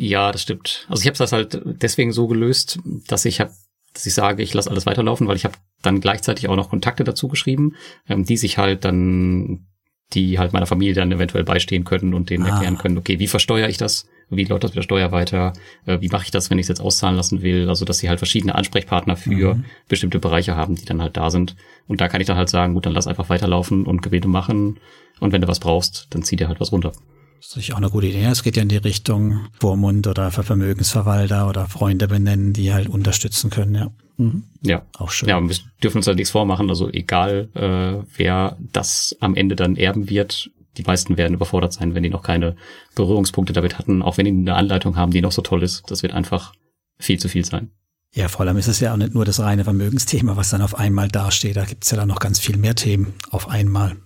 Speaker 1: Ja, das stimmt. Also ich habe das halt deswegen so gelöst, dass ich hab, dass ich sage, ich lasse alles weiterlaufen, weil ich habe dann gleichzeitig auch noch Kontakte dazu geschrieben, ähm, die sich halt dann, die halt meiner Familie dann eventuell beistehen können und denen ah. erklären können, okay, wie versteuere ich das? Wie läuft das mit der Steuer weiter? Äh, wie mache ich das, wenn ich es jetzt auszahlen lassen will? Also, dass sie halt verschiedene Ansprechpartner für mhm. bestimmte Bereiche haben, die dann halt da sind. Und da kann ich dann halt sagen, gut, dann lass einfach weiterlaufen und Gebete machen. Und wenn du was brauchst, dann zieh dir halt was runter.
Speaker 2: Das ist sicher auch eine gute Idee. Es geht ja in die Richtung Vormund oder Vermögensverwalter oder Freunde benennen, die halt unterstützen können, ja.
Speaker 1: Mhm. Ja. Auch schön. Ja, wir dürfen uns da nichts vormachen. Also egal, äh, wer das am Ende dann erben wird, die meisten werden überfordert sein, wenn die noch keine Berührungspunkte damit hatten, auch wenn die eine Anleitung haben, die noch so toll ist. Das wird einfach viel zu viel sein.
Speaker 2: Ja, vor allem ist es ja auch nicht nur das reine Vermögensthema, was dann auf einmal dasteht. Da gibt es ja dann noch ganz viel mehr Themen auf einmal.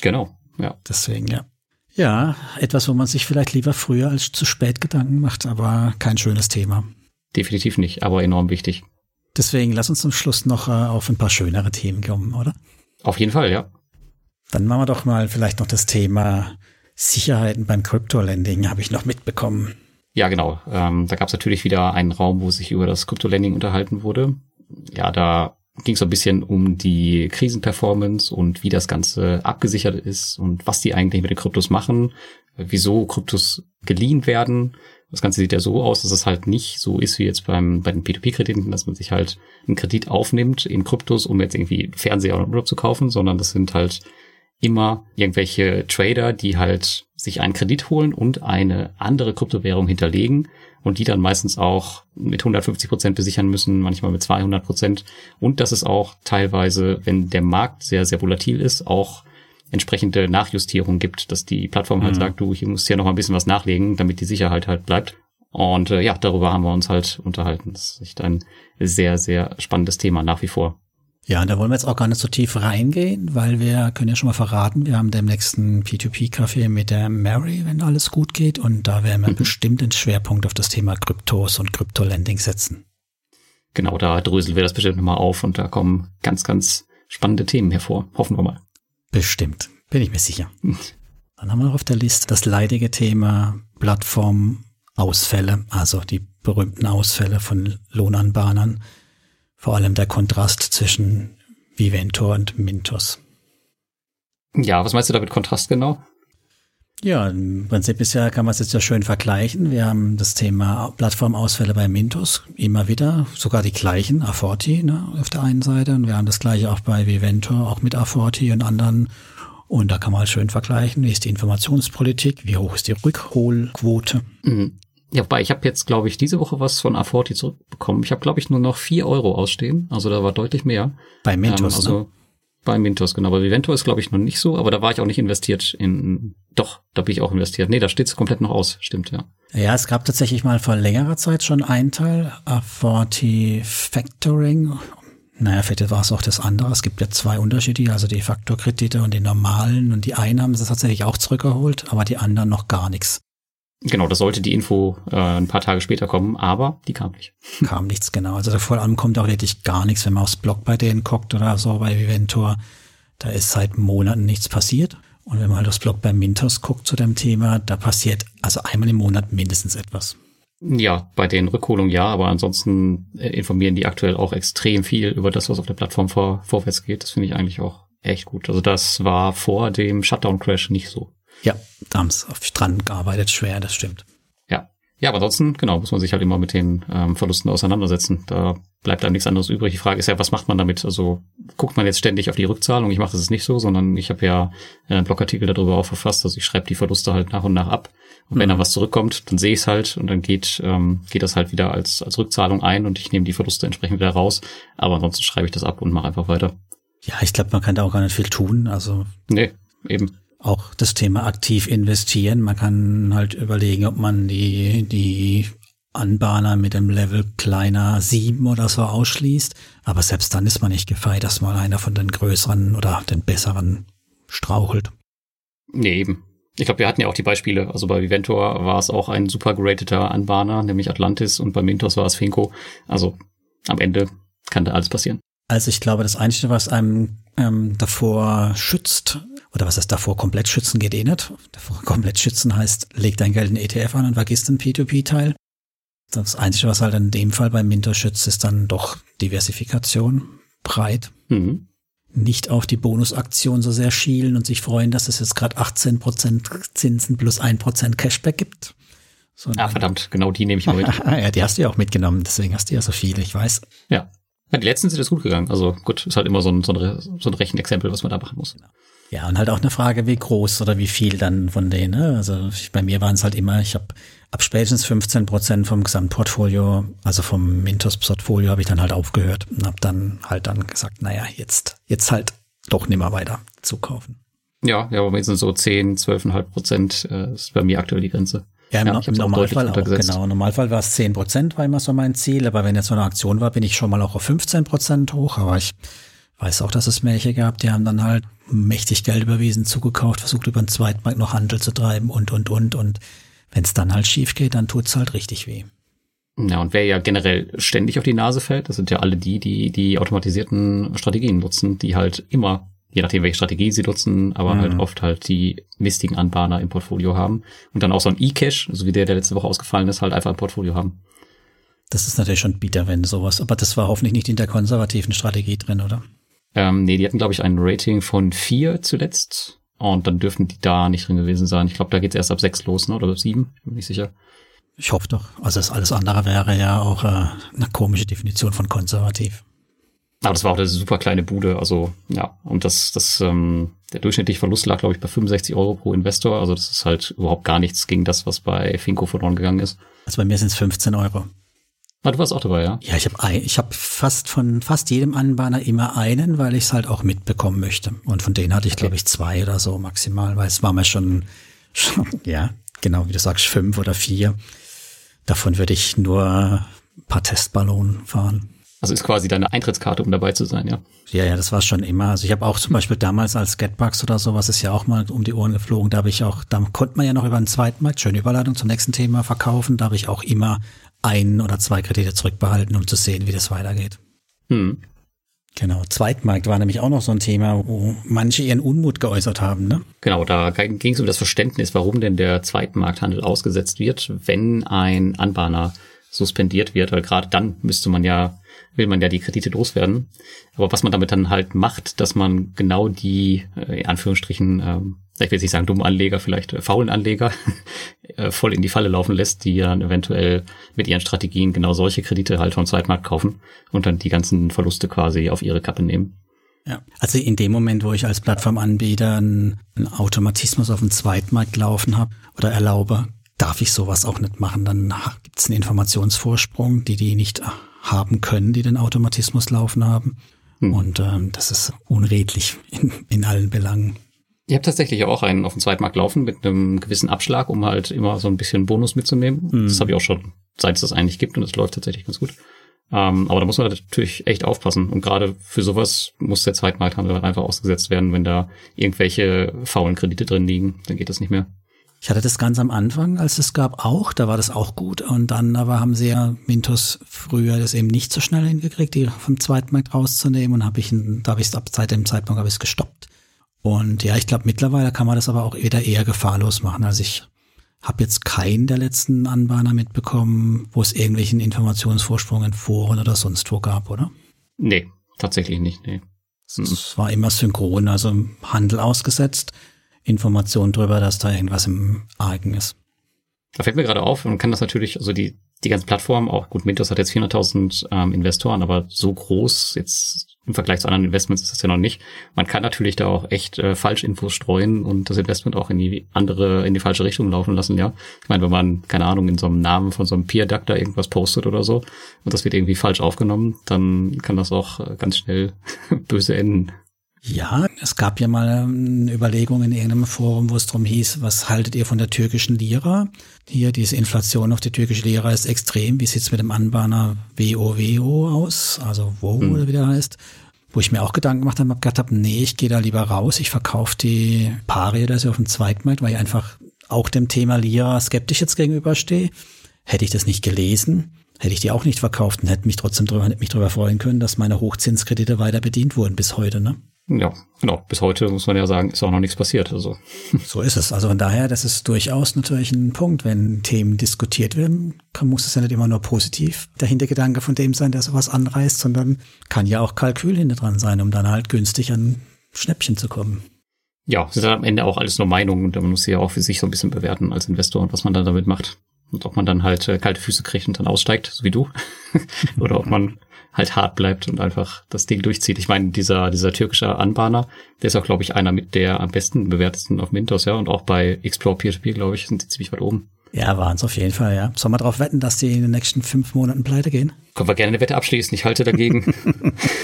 Speaker 1: Genau, ja.
Speaker 2: Deswegen, ja. Ja, etwas, wo man sich vielleicht lieber früher als zu spät Gedanken macht, aber kein schönes Thema.
Speaker 1: Definitiv nicht, aber enorm wichtig.
Speaker 2: Deswegen lass uns zum Schluss noch äh, auf ein paar schönere Themen kommen, oder?
Speaker 1: Auf jeden Fall, ja.
Speaker 2: Dann machen wir doch mal vielleicht noch das Thema Sicherheiten beim Crypto-Lending, habe ich noch mitbekommen.
Speaker 1: Ja, genau. Ähm, da gab es natürlich wieder einen Raum, wo sich über das Crypto-Lending unterhalten wurde. Ja, da ging es so ein bisschen um die Krisenperformance und wie das Ganze abgesichert ist und was die eigentlich mit den Kryptos machen, wieso Kryptos geliehen werden. Das Ganze sieht ja so aus, dass es halt nicht so ist wie jetzt beim, bei den P2P-Krediten, dass man sich halt einen Kredit aufnimmt in Kryptos, um jetzt irgendwie Fernseher oder Urlaub zu kaufen, sondern das sind halt immer irgendwelche Trader, die halt sich einen Kredit holen und eine andere Kryptowährung hinterlegen und die dann meistens auch mit 150 Prozent besichern müssen, manchmal mit 200 Prozent. Und dass es auch teilweise, wenn der Markt sehr, sehr volatil ist, auch entsprechende Nachjustierung gibt, dass die Plattform halt mhm. sagt, du, hier musst ja noch ein bisschen was nachlegen, damit die Sicherheit halt bleibt. Und äh, ja, darüber haben wir uns halt unterhalten. Das ist echt ein sehr, sehr spannendes Thema nach wie vor.
Speaker 2: Ja, und da wollen wir jetzt auch gar nicht so tief reingehen, weil wir können ja schon mal verraten, wir haben demnächst ein P2P-Café mit der Mary, wenn alles gut geht. Und da werden wir mhm. bestimmt den Schwerpunkt auf das Thema Kryptos und Krypto-Lending setzen.
Speaker 1: Genau, da dröseln wir das bestimmt nochmal auf und da kommen ganz, ganz spannende Themen hervor. Hoffen wir mal.
Speaker 2: Bestimmt, bin ich mir sicher. Dann haben wir noch auf der Liste das leidige Thema Plattformausfälle, also die berühmten Ausfälle von Lohnanbahnern vor allem der Kontrast zwischen Viventor und Mintos.
Speaker 1: Ja, was meinst du damit Kontrast genau?
Speaker 2: Ja, im Prinzip ist ja, kann man es jetzt ja schön vergleichen. Wir haben das Thema Plattformausfälle bei Mintos immer wieder, sogar die gleichen, Aforti ne, auf der einen Seite. Und wir haben das gleiche auch bei Viventor, auch mit Aforti und anderen. Und da kann man halt schön vergleichen, wie ist die Informationspolitik, wie hoch ist die Rückholquote.
Speaker 1: Mhm. Ja, wobei, ich habe jetzt, glaube ich, diese Woche was von Aforti zurückbekommen. Ich habe, glaube ich, nur noch vier Euro ausstehen. Also da war deutlich mehr.
Speaker 2: Bei Mintos, ähm, also ne?
Speaker 1: Bei Mintos, genau. Bei Viventor ist, glaube ich, noch nicht so, aber da war ich auch nicht investiert in. Doch, da bin ich auch investiert. Nee, da steht's komplett noch aus, stimmt, ja.
Speaker 2: Ja, es gab tatsächlich mal vor längerer Zeit schon einen Teil, Aforti Factoring. Naja, vielleicht war es auch das andere. Es gibt ja zwei Unterschiede, also die Faktorkredite und die normalen. Und die einen haben sie tatsächlich auch zurückgeholt, aber die anderen noch gar nichts.
Speaker 1: Genau, das sollte die Info äh, ein paar Tage später kommen, aber die kam nicht.
Speaker 2: Kam nichts, genau. Also vor allem kommt auch wirklich gar nichts, wenn man aufs Blog bei denen guckt oder so bei Viventor. Da ist seit Monaten nichts passiert. Und wenn man halt aufs Blog bei Mintos guckt zu dem Thema, da passiert also einmal im Monat mindestens etwas.
Speaker 1: Ja, bei den Rückholungen ja, aber ansonsten äh, informieren die aktuell auch extrem viel über das, was auf der Plattform vor, vorwärts geht. Das finde ich eigentlich auch echt gut. Also das war vor dem Shutdown-Crash nicht so.
Speaker 2: Ja, da haben sie dran gearbeitet, schwer, das stimmt.
Speaker 1: Ja. Ja, aber ansonsten, genau, muss man sich halt immer mit den ähm, Verlusten auseinandersetzen. Da bleibt einem nichts anderes übrig. Die Frage ist ja, was macht man damit? Also guckt man jetzt ständig auf die Rückzahlung? Ich mache das nicht so, sondern ich habe ja einen Blogartikel darüber auch verfasst. Also ich schreibe die Verluste halt nach und nach ab. Und wenn mhm. da was zurückkommt, dann sehe ich es halt und dann geht, ähm, geht das halt wieder als, als Rückzahlung ein und ich nehme die Verluste entsprechend wieder raus. Aber ansonsten schreibe ich das ab und mache einfach weiter.
Speaker 2: Ja, ich glaube, man kann da auch gar nicht viel tun. Also.
Speaker 1: Nee, eben
Speaker 2: auch das Thema aktiv investieren. Man kann halt überlegen, ob man die, die Anbahner mit dem Level kleiner sieben oder so ausschließt. Aber selbst dann ist man nicht gefeit, dass mal einer von den größeren oder den besseren strauchelt.
Speaker 1: Nee, eben. Ich glaube, wir hatten ja auch die Beispiele. Also bei Viventor war es auch ein super gerateter Anbahner, nämlich Atlantis, und bei Mintos war es Finco. Also am Ende kann da alles passieren.
Speaker 2: Also ich glaube, das Einzige, was einem ähm, davor schützt, oder was heißt davor komplett schützen geht eh nicht. Davor komplett schützen heißt, leg dein Geld in ETF an und vergiss den P2P-Teil. Das Einzige, was halt in dem Fall beim Minter schützt, ist dann doch Diversifikation, breit. Mhm. Nicht auf die Bonusaktion so sehr schielen und sich freuen, dass es jetzt gerade 18% Zinsen plus 1% Cashback gibt.
Speaker 1: ah, verdammt, genau die nehme ich mal mit.
Speaker 2: ja, die hast du ja auch mitgenommen, deswegen hast du ja so viele, ich weiß.
Speaker 1: Ja. Ja, die letzten sind jetzt gut gegangen. Also gut, ist halt immer so ein, so ein, so ein Rechenexempel, was man da machen muss. Genau.
Speaker 2: Ja, und halt auch eine Frage, wie groß oder wie viel dann von denen. Ne? Also ich, bei mir waren es halt immer, ich habe ab spätestens 15 Prozent vom Gesamtportfolio, also vom Mintos-Portfolio, habe ich dann halt aufgehört und habe dann halt dann gesagt, naja, jetzt, jetzt halt doch nimmer weiter zukaufen.
Speaker 1: Ja, ja, aber sind so 10, 12,5 Prozent äh, ist bei mir aktuell die Grenze.
Speaker 2: Ja, im, ja, im Normalfall auch, genau. Im Normalfall war es 10 Prozent, war immer so mein Ziel, aber wenn jetzt so eine Aktion war, bin ich schon mal auch auf 15 Prozent hoch, aber ich weiß auch, dass es welche gab, die haben dann halt mächtig Geld überwiesen, zugekauft, versucht über den Zweitmarkt noch Handel zu treiben und, und, und. Und wenn es dann halt schief geht, dann tut's halt richtig weh.
Speaker 1: Ja, und wer ja generell ständig auf die Nase fällt, das sind ja alle die, die die automatisierten Strategien nutzen, die halt immer, je nachdem welche Strategie sie nutzen, aber halt mhm. halt oft halt die mistigen Anbahner im Portfolio haben und dann auch so ein E-Cache, so wie der, der letzte Woche ausgefallen ist, halt einfach im Portfolio haben.
Speaker 2: Das ist natürlich schon bitter, wenn sowas, aber das war hoffentlich nicht in der konservativen Strategie drin, oder?
Speaker 1: Ähm, nee, die hatten, glaube ich, ein Rating von vier zuletzt. Und dann dürften die da nicht drin gewesen sein. Ich glaube, da geht's erst ab sechs los, ne? Oder ab sieben, bin ich sicher.
Speaker 2: Ich hoffe doch. Also das alles andere wäre ja auch äh, eine komische Definition von konservativ.
Speaker 1: Aber das war auch eine super kleine Bude, also ja, und das, das, ähm, der durchschnittliche Verlust lag, glaube ich, bei 65 Euro pro Investor. Also das ist halt überhaupt gar nichts gegen das, was bei Finco verloren gegangen ist.
Speaker 2: Also bei mir sind es 15 Euro.
Speaker 1: Ah, du warst auch dabei, ja?
Speaker 2: Ja, ich habe ich hab fast von fast jedem Anbahner immer einen, weil ich es halt auch mitbekommen möchte. Und von denen hatte ich, okay. glaube ich, zwei oder so maximal, weil es war mir schon, schon, ja, genau wie du sagst, fünf oder vier. Davon würde ich nur ein paar Testballonen fahren.
Speaker 1: Also ist quasi deine Eintrittskarte, um dabei zu sein, ja?
Speaker 2: Ja, ja, das war schon immer. Also ich habe auch zum Beispiel damals als Getbugs oder sowas ist ja auch mal um die Ohren geflogen. Da habe ich auch, da konnte man ja noch über einen Zweitmarkt, schöne Überleitung zum nächsten Thema verkaufen. Da habe ich auch immer ein oder zwei Kredite zurückbehalten, um zu sehen, wie das weitergeht. Hm. Genau, Zweitmarkt war nämlich auch noch so ein Thema, wo manche ihren Unmut geäußert haben. Ne?
Speaker 1: Genau, da ging es um das Verständnis, warum denn der Zweitmarkthandel ausgesetzt wird, wenn ein Anbahner suspendiert wird, weil gerade dann müsste man ja, will man ja die Kredite loswerden. Aber was man damit dann halt macht, dass man genau die, äh, in Anführungsstrichen, ähm, ich will nicht sagen dummen Anleger, vielleicht äh, faulen Anleger, äh, voll in die Falle laufen lässt, die dann eventuell mit ihren Strategien genau solche Kredite halt vom Zweitmarkt kaufen und dann die ganzen Verluste quasi auf ihre Kappe nehmen.
Speaker 2: Ja, also in dem Moment, wo ich als Plattformanbieter einen, Automatismus auf dem Zweitmarkt laufen habe oder erlaube, darf ich sowas auch nicht machen. Dann gibt es einen Informationsvorsprung, die die nicht haben können, die den Automatismus laufen haben. Hm. Und ähm, das ist unredlich in, in allen Belangen.
Speaker 1: Ihr habt tatsächlich auch einen auf dem Zweitmarkt laufen mit einem gewissen Abschlag, um halt immer so ein bisschen Bonus mitzunehmen. Mhm. Das habe ich auch schon, seit es das eigentlich gibt und es läuft tatsächlich ganz gut. Ähm, aber da muss man natürlich echt aufpassen. Und gerade für sowas muss der Zweitmarkthandel halt einfach ausgesetzt werden, wenn da irgendwelche faulen Kredite drin liegen, dann geht das nicht mehr.
Speaker 2: Ich hatte das ganz am Anfang, als es gab, auch. Da war das auch gut. Und dann aber haben sie ja Mintos früher das eben nicht so schnell hingekriegt, die vom Zweitmarkt rauszunehmen. Und habe ich, da habe ich es ab seit dem Zeitpunkt habe ich es gestoppt. Und ja, ich glaube, mittlerweile kann man das aber auch wieder eher gefahrlos machen. Also ich habe jetzt keinen der letzten Anbahner mitbekommen, wo es irgendwelchen Informationsvorsprung in Foren oder sonst wo gab, oder?
Speaker 1: Nee, tatsächlich nicht, nee.
Speaker 2: Es war immer synchron, also Handel ausgesetzt, Information darüber, dass da irgendwas im Argen ist.
Speaker 1: Da fällt mir gerade auf, man kann das natürlich, also die, die ganzen Plattformen, auch gut, Mintos hat jetzt 400.000 ähm, Investoren, aber so groß jetzt im Vergleich zu anderen Investments ist das ja noch nicht. Man kann natürlich da auch echt äh, Falschinfos streuen und das Investment auch in die andere, in die falsche Richtung laufen lassen, ja. Ich meine, wenn man, keine Ahnung, in so einem Namen von so einem Peer Duck da irgendwas postet oder so und das wird irgendwie falsch aufgenommen, dann kann das auch äh, ganz schnell böse enden.
Speaker 2: Ja, es gab ja mal eine Überlegung in irgendeinem Forum, wo es darum hieß, was haltet ihr von der türkischen Lira? Hier, diese Inflation auf die türkische Lira ist extrem. Wie sieht's mit dem Anbahner WOWO aus? Also wo hm. oder wie der heißt? Wo ich mir auch Gedanken gemacht habe, hab gedacht habe, nee, ich gehe da lieber raus. Ich verkaufe die Pari oder so auf dem Zweitmarkt, weil ich einfach auch dem Thema Lira skeptisch jetzt gegenüberstehe. Hätte ich das nicht gelesen, hätte ich die auch nicht verkauft und hätte mich trotzdem drüber, hätte mich drüber freuen können, dass meine Hochzinskredite weiter bedient wurden bis heute, ne?
Speaker 1: Ja, genau. Bis heute muss man ja sagen, ist auch noch nichts passiert. Also.
Speaker 2: So ist es. Also von daher, das ist durchaus natürlich ein Punkt. Wenn Themen diskutiert werden, kann, muss es ja nicht immer nur positiv der Hintergedanke von dem sein, der sowas anreißt, sondern kann ja auch Kalkül hinter dran sein, um dann halt günstig an Schnäppchen zu kommen.
Speaker 1: Ja, es ist am Ende auch alles nur Meinung und man muss sie ja auch für sich so ein bisschen bewerten als Investor und was man dann damit macht. Und ob man dann halt äh, kalte Füße kriegt und dann aussteigt, so wie du. Oder ob man halt hart bleibt und einfach das Ding durchzieht. Ich meine, dieser, dieser türkische Anbahner, der ist auch, glaube ich, einer mit der am besten bewertesten auf Mintos, ja, und auch bei Explore Peer-to-Peer, glaube ich, sind die ziemlich weit oben.
Speaker 2: Ja, waren es auf jeden Fall, ja. Sollen wir darauf wetten, dass die in den nächsten fünf Monaten pleite gehen?
Speaker 1: Können wir gerne eine Wette abschließen, ich halte dagegen.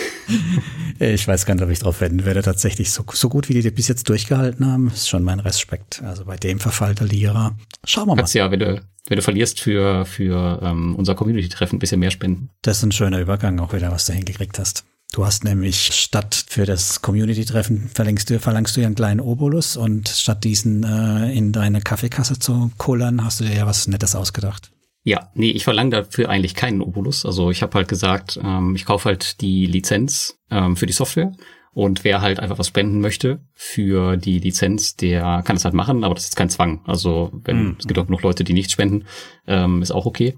Speaker 2: ich weiß gar nicht, ob ich darauf wetten werde. Tatsächlich, so, so gut wie die, die bis jetzt durchgehalten haben, ist schon mein Respekt. Also bei dem Verfall der Lira. Schauen wir mal.
Speaker 1: Kannst ja, wenn du, wenn du verlierst für, für ähm, unser Community-Treffen ein bisschen mehr spenden.
Speaker 2: Das ist ein schöner Übergang auch wieder, was du hingekriegt hast. Du hast nämlich statt für das Community-Treffen verlängst du, verlangst du ja einen kleinen Obolus und statt diesen äh, in deine Kaffeekasse zu kullern, hast du dir ja was Nettes ausgedacht.
Speaker 1: Ja, nee, ich verlange dafür eigentlich keinen Obolus. Also ich habe halt gesagt, ähm, ich kaufe halt die Lizenz ähm, für die Software und wer halt einfach was spenden möchte für die Lizenz, der kann es halt machen, aber das ist kein Zwang. Also wenn mhm. es gibt auch noch Leute, die nicht spenden, ähm, ist auch okay.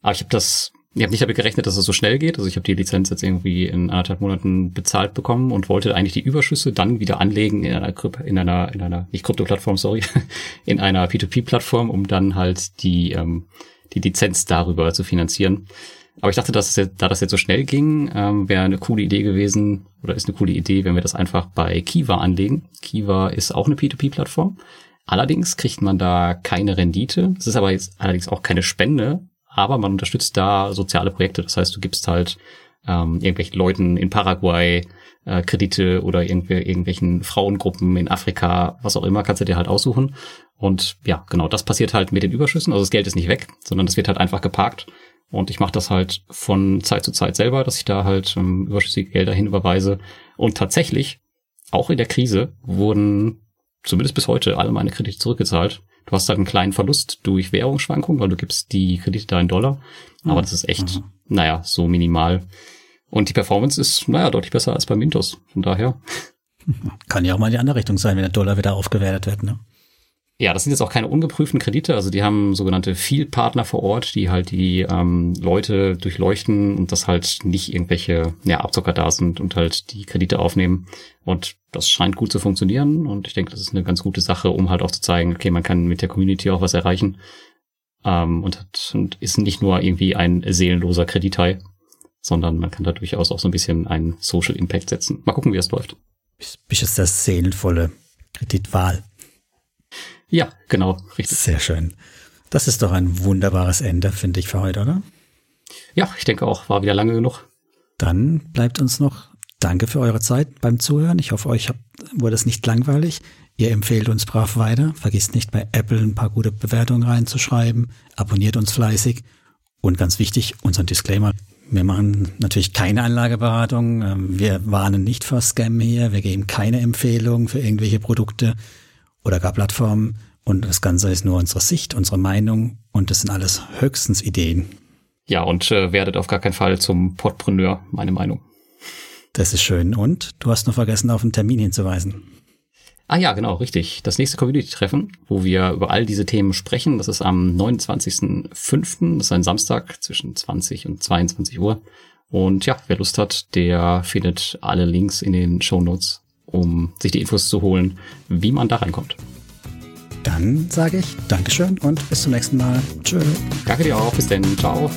Speaker 1: Aber ich habe das ich habe nicht damit gerechnet, dass es so schnell geht. Also ich habe die Lizenz jetzt irgendwie in anderthalb Monaten bezahlt bekommen und wollte eigentlich die Überschüsse dann wieder anlegen in einer in einer in einer nicht Krypto-Plattform, sorry, in einer P2P-Plattform, um dann halt die ähm, die Lizenz darüber zu finanzieren. Aber ich dachte, dass jetzt, da das jetzt so schnell ging, ähm, wäre eine coole Idee gewesen oder ist eine coole Idee, wenn wir das einfach bei Kiva anlegen. Kiva ist auch eine P2P-Plattform. Allerdings kriegt man da keine Rendite. Es ist aber jetzt allerdings auch keine Spende, aber man unterstützt da soziale Projekte. Das heißt, du gibst halt ähm, irgendwelchen Leuten in Paraguay äh, Kredite oder irgendw irgendwelchen Frauengruppen in Afrika, was auch immer, kannst du dir halt aussuchen. Und ja, genau, das passiert halt mit den Überschüssen. Also das Geld ist nicht weg, sondern das wird halt einfach geparkt. Und ich mache das halt von Zeit zu Zeit selber, dass ich da halt ähm, überschüssige Gelder hinüberweise. Und tatsächlich, auch in der Krise, wurden zumindest bis heute alle meine Kredite zurückgezahlt. Du hast halt einen kleinen Verlust durch Währungsschwankungen, weil du gibst die Kredite da in Dollar. Aber das ist echt, mhm. naja, so minimal. Und die Performance ist, naja, deutlich besser als bei Mintos. Von daher.
Speaker 2: Kann ja auch mal in die andere Richtung sein, wenn der Dollar wieder aufgewertet wird, ne?
Speaker 1: Ja, das sind jetzt auch keine ungeprüften Kredite. Also die haben sogenannte Field-Partner vor Ort, die halt die ähm, Leute durchleuchten und das halt nicht irgendwelche ja, Abzocker da sind und halt die Kredite aufnehmen. Und das scheint gut zu funktionieren. Und ich denke, das ist eine ganz gute Sache, um halt auch zu zeigen, okay, man kann mit der Community auch was erreichen. Ähm, und, hat, und ist nicht nur irgendwie ein seelenloser Kredithai, sondern man kann da durchaus auch so ein bisschen einen Social Impact setzen. Mal gucken, wie es läuft.
Speaker 2: Bist du das seelenvolle Kreditwahl?
Speaker 1: Ja, genau,
Speaker 2: richtig. Sehr schön. Das ist doch ein wunderbares Ende, finde ich, für heute, oder?
Speaker 1: Ja, ich denke auch, war wieder lange genug.
Speaker 2: Dann bleibt uns noch Danke für eure Zeit beim Zuhören. Ich hoffe, euch wurde es nicht langweilig. Ihr empfehlt uns brav weiter. Vergisst nicht, bei Apple ein paar gute Bewertungen reinzuschreiben. Abonniert uns fleißig. Und ganz wichtig, unseren Disclaimer. Wir machen natürlich keine Anlageberatung. Ähm, wir warnen nicht vor Scam hier. Wir geben keine Empfehlungen für irgendwelche Produkte oder gar Plattformen. Und das Ganze ist nur unsere Sicht, unsere Meinung und das sind alles höchstens Ideen.
Speaker 1: Ja, und äh, werdet auf gar keinen Fall zum Podpreneur, meine Meinung.
Speaker 2: Das ist schön. Und du hast noch vergessen, auf einen Termin hinzuweisen.
Speaker 1: Ah ja, genau, richtig. Das nächste Community-Treffen, wo wir über all diese Themen sprechen, das ist am 29.05., das ist ein Samstag zwischen 20 und 22 Uhr. Und ja, wer Lust hat, der findet alle Links in den Show Notes um sich die Infos zu holen, wie man da reinkommt.
Speaker 2: Dann sage ich Dankeschön und bis zum nächsten Mal. Tschö.
Speaker 1: Danke dir auch. Bis dann. Ciao.